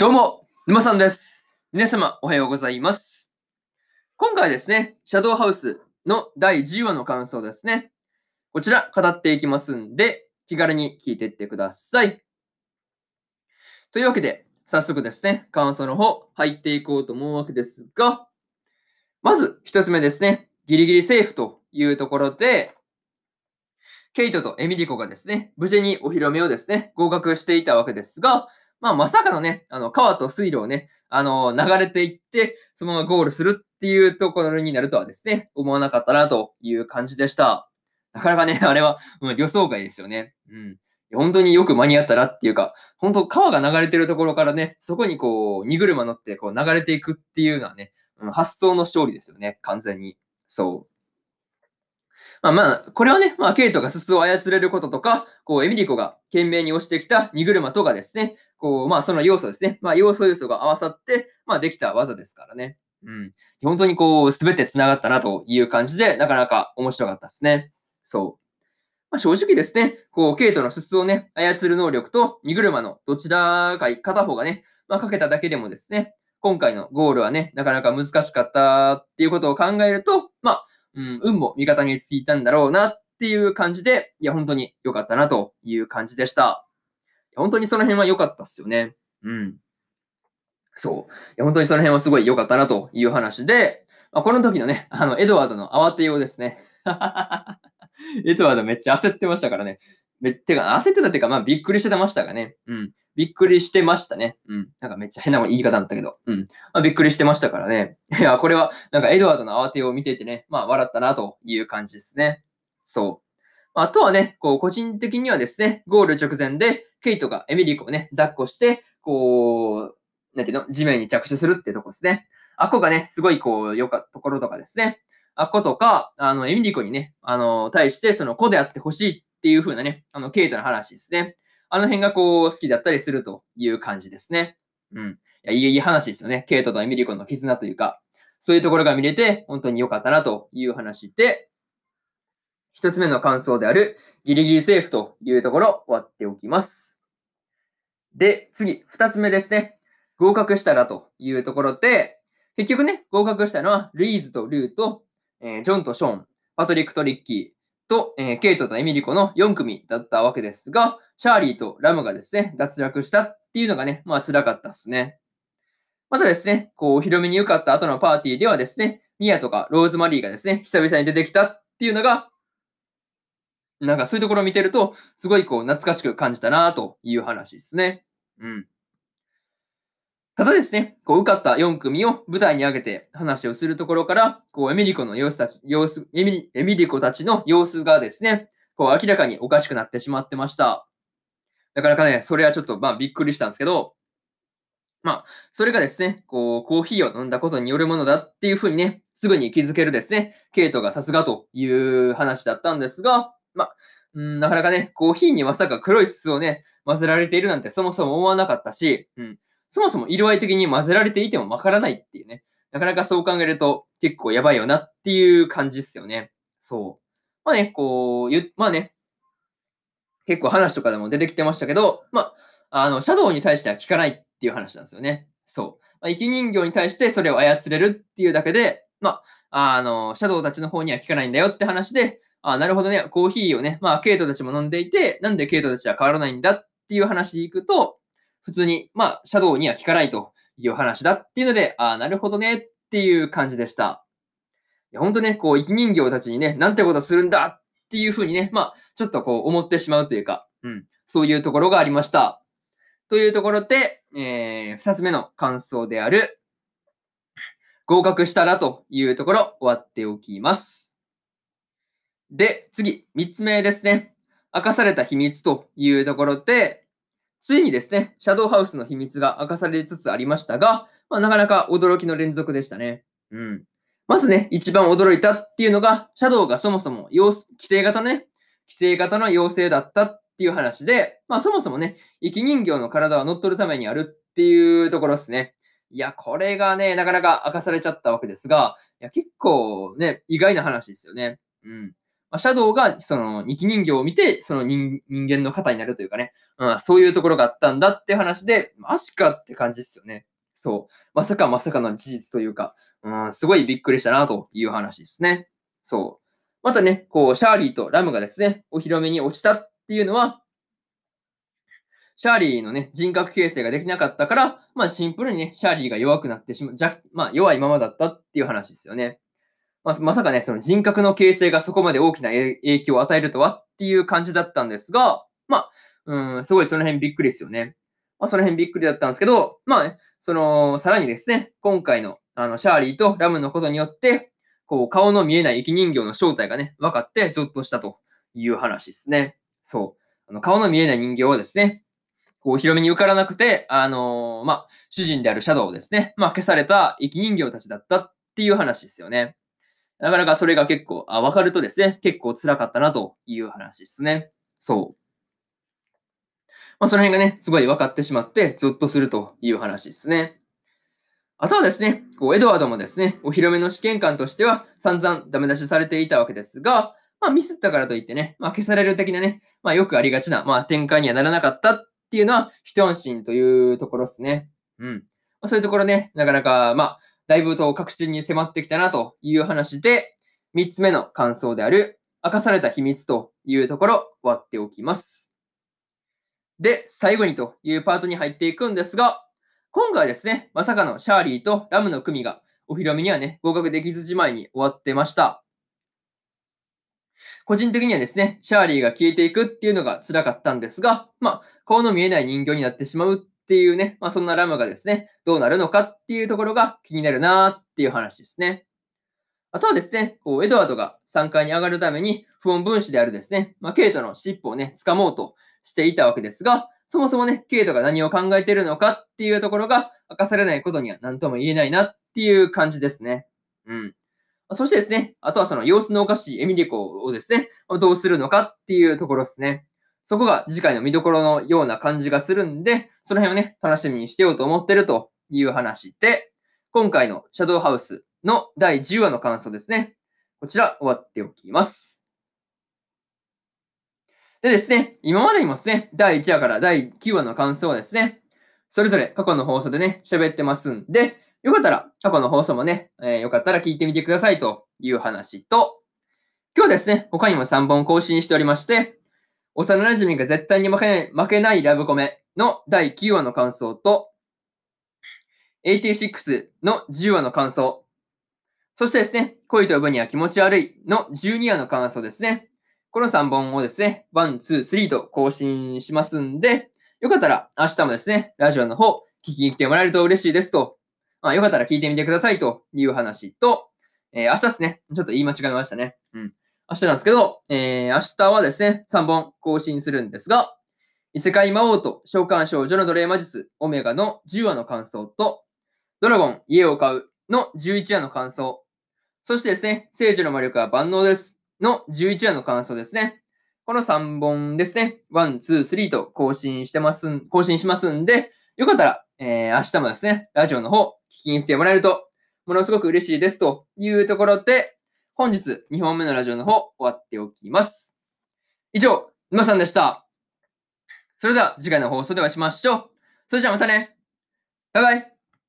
どうも、沼さんです。皆様、おはようございます。今回ですね、シャドウハウスの第10話の感想ですね。こちら、語っていきますんで、気軽に聞いていってください。というわけで、早速ですね、感想の方、入っていこうと思うわけですが、まず、一つ目ですね、ギリギリセーフというところで、ケイトとエミリコがですね、無事にお披露目をですね、合格していたわけですが、まあ、まさかのね、あの、川と水路をね、あの、流れていって、そのままゴールするっていうところになるとはですね、思わなかったなという感じでした。なかなかね、あれは、うん、予想外ですよね。うん。本当によく間に合ったなっていうか、本当川が流れてるところからね、そこにこう、荷車乗ってこう流れていくっていうのはね、うん、発想の勝利ですよね、完全に。そう。まあまあ、これはね、まあ、ケイトがススを操れることとか、こう、エミリコが懸命に押してきた荷車とかですね、こう、まあ、その要素ですね。まあ、要素要素が合わさって、まあ、できた技ですからね。うん。本当にこう、すべて繋がったなという感じで、なかなか面白かったですね。そう。まあ、正直ですね、こう、ケイトのススをね、操る能力と荷車のどちらか片方がね、まあ、かけただけでもですね、今回のゴールはね、なかなか難しかったっていうことを考えると、まあ、うん、運も味方についたんだろうなっていう感じで、いや、本当に良かったなという感じでした。本当にその辺は良かったっすよね。うん。そう。いや本当にその辺はすごい良かったなという話で、まあ、この時のね、あの、エドワードの慌てようですね。エドワードめっちゃ焦ってましたからね。めてか、焦ってたっていうか、まあ、びっくりしてましたがね。うん。びっくりしてましたね。うん。なんかめっちゃ変な言い方だったけど。うん。まあ、びっくりしてましたからね。いや、これは、なんかエドワードの慌てを見ていてね、まあ、笑ったなという感じですね。そう。あとはね、こう、個人的にはですね、ゴール直前で、ケイトがエミリコをね、抱っこして、こう、なんていうの、地面に着地するってとこですね。あっこがね、すごいこう、良かったところとかですね。あっことか、あの、エミリコにね、あの、対して、その子であってほしいっていう風なね、あの、ケイトの話ですね。あの辺がこう、好きだったりするという感じですね。うん。いや、いい話ですよね。ケイトとエミリコの絆というか、そういうところが見れて、本当に良かったなという話で、一つ目の感想である、ギリギリセーフというところ、終わっておきます。で、次、二つ目ですね。合格したらというところで、結局ね、合格したのは、ルイーズとルーと、えージョンとショーン、パトリックとリッキーと、えーケイトとエミリコの4組だったわけですが、シャーリーとラムがですね、脱落したっていうのがね、まあ辛かったですね。またですね、こう、お披露目に受かった後のパーティーではですね、ミアとかローズマリーがですね、久々に出てきたっていうのが、なんかそういうところを見てると、すごいこう、懐かしく感じたなという話ですね。うん。ただですね、こう、受かった4組を舞台に上げて話をするところから、こう、エミリコの様子たち、様子、エミエミリコたちの様子がですね、こう、明らかにおかしくなってしまってました。なかなかね、それはちょっと、まあ、びっくりしたんですけど、まあ、それがですね、こう、コーヒーを飲んだことによるものだっていうふうにね、すぐに気づけるですね、ケイトがさすがという話だったんですが、まあ、うん、なかなかね、コーヒーにまさか黒い筒をね、混ぜられているなんてそもそも思わなかったし、うん、そもそも色合い的に混ぜられていてもわからないっていうね、なかなかそう考えると結構やばいよなっていう感じですよね。そう。まあね、こう、ゆまあね、結構話とかでも出てきてましたけど、まあ、あの、シャドウに対しては効かないっていう話なんですよね。そう。まあ、生き人形に対してそれを操れるっていうだけで、まあ、あの、シャドウたちの方には効かないんだよって話で、あなるほどね、コーヒーをね、まあ、ケイトたちも飲んでいて、なんでケイトたちは変わらないんだっていう話でいくと、普通に、まあ、シャドウには効かないという話だっていうので、ああなるほどねっていう感じでした。いや、ほんとね、こう、生き人形たちにね、なんてことするんだっていうふうにね、まあ、ちょっとこう、思ってしまうというか、うん、そういうところがありました。というところで、えー、二つ目の感想である、合格したらというところ、終わっておきます。で、次、三つ目ですね。明かされた秘密というところで、ついにですね、シャドウハウスの秘密が明かされつつありましたが、まあ、なかなか驚きの連続でしたね。うん。まずね、一番驚いたっていうのが、シャドウがそもそも陽規制型ね、規制型の妖精だったっていう話で、まあそもそもね、生き人形の体は乗っ取るためにあるっていうところですね。いや、これがね、なかなか明かされちゃったわけですが、いや、結構ね、意外な話ですよね。うん。まあ、シャドウがその生き人形を見て、その人間の方になるというかね、うん、そういうところがあったんだって話で、マジかって感じですよね。そう。まさかまさかの事実というか、うん、すごいびっくりしたなという話ですね。そう。またね、こう、シャーリーとラムがですね、お披露目に落ちたっていうのは、シャーリーのね、人格形成ができなかったから、まあシンプルにね、シャーリーが弱くなってしまう、まあ弱いままだったっていう話ですよね。まあ、まさかね、その人格の形成がそこまで大きな影響を与えるとはっていう感じだったんですが、まあ、うん、すごいその辺びっくりですよね。まあその辺びっくりだったんですけど、まあね、その、さらにですね、今回の、あの、シャーリーとラムのことによって、こう、顔の見えない生き人形の正体がね、分かってゾッとしたという話ですね。そう。あの顔の見えない人形はですね、こう、広めに受からなくて、あのー、まあ、主人であるシャドウですね、まあ、消された生き人形たちだったっていう話ですよね。なかなかそれが結構、あ、分かるとですね、結構辛かったなという話ですね。そう。まあ、その辺がね、すごい分かってしまって、ゾッとするという話ですね。あとはですね、こうエドワードもですね、お披露目の試験官としては散々ダメ出しされていたわけですが、まあミスったからといってね、まあ消される的なね、まあよくありがちな、まあ展開にはならなかったっていうのは一安心というところですね。うん。まあ、そういうところね、なかなか、まあ、だいぶと確信に迫ってきたなという話で、三つ目の感想である、明かされた秘密というところ、終わっておきます。で、最後にというパートに入っていくんですが、今回はですね、まさかのシャーリーとラムの組がお披露目にはね、合格できずじまいに終わってました。個人的にはですね、シャーリーが消えていくっていうのが辛かったんですが、まあ、顔の見えない人形になってしまうっていうね、まあ、そんなラムがですね、どうなるのかっていうところが気になるなっていう話ですね。あとはですね、こう、エドワードが3階に上がるために、不穏分子であるですね、まあ、ケイトの尻尾をね、掴もうとしていたわけですが、そもそもね、ケイトが何を考えているのかっていうところが明かされないことには何とも言えないなっていう感じですね。うん。そしてですね、あとはその様子のおかしいエミリコをですね、どうするのかっていうところですね。そこが次回の見どころのような感じがするんで、その辺をね、楽しみにしてようと思ってるという話で、今回のシャドウハウスの第10話の感想ですね。こちら終わっておきます。でですね、今までにもですね、第1話から第9話の感想はですね、それぞれ過去の放送でね、喋ってますんで、よかったら過去の放送もね、えー、よかったら聞いてみてくださいという話と、今日ですね、他にも3本更新しておりまして、幼馴染が絶対に負けない負けないラブコメの第9話の感想と、86の10話の感想、そしてですね、恋と呼ぶには気持ち悪いの12話の感想ですね。この3本をですね、1、2、3と更新しますんで、よかったら明日もですね、ラジオの方、聞きに来てもらえると嬉しいですと、まあ、よかったら聞いてみてくださいという話と、えー、明日ですね、ちょっと言い間違えましたね。うん。明日なんですけど、えー、明日はですね、3本更新するんですが、異世界魔王と召喚少女の奴隷魔術、オメガの10話の感想と、ドラゴン、家を買うの11話の感想、そしてですね、聖女の魔力は万能です。の11話の感想ですね。この3本ですね。1、2、3と更新してます、更新しますんで、よかったら、えー、明日もですね、ラジオの方、聞きに来てもらえると、ものすごく嬉しいですというところで、本日2本目のラジオの方、終わっておきます。以上、沼さんでした。それでは次回の放送でお会いしましょう。それじゃあまたね。バイバイ。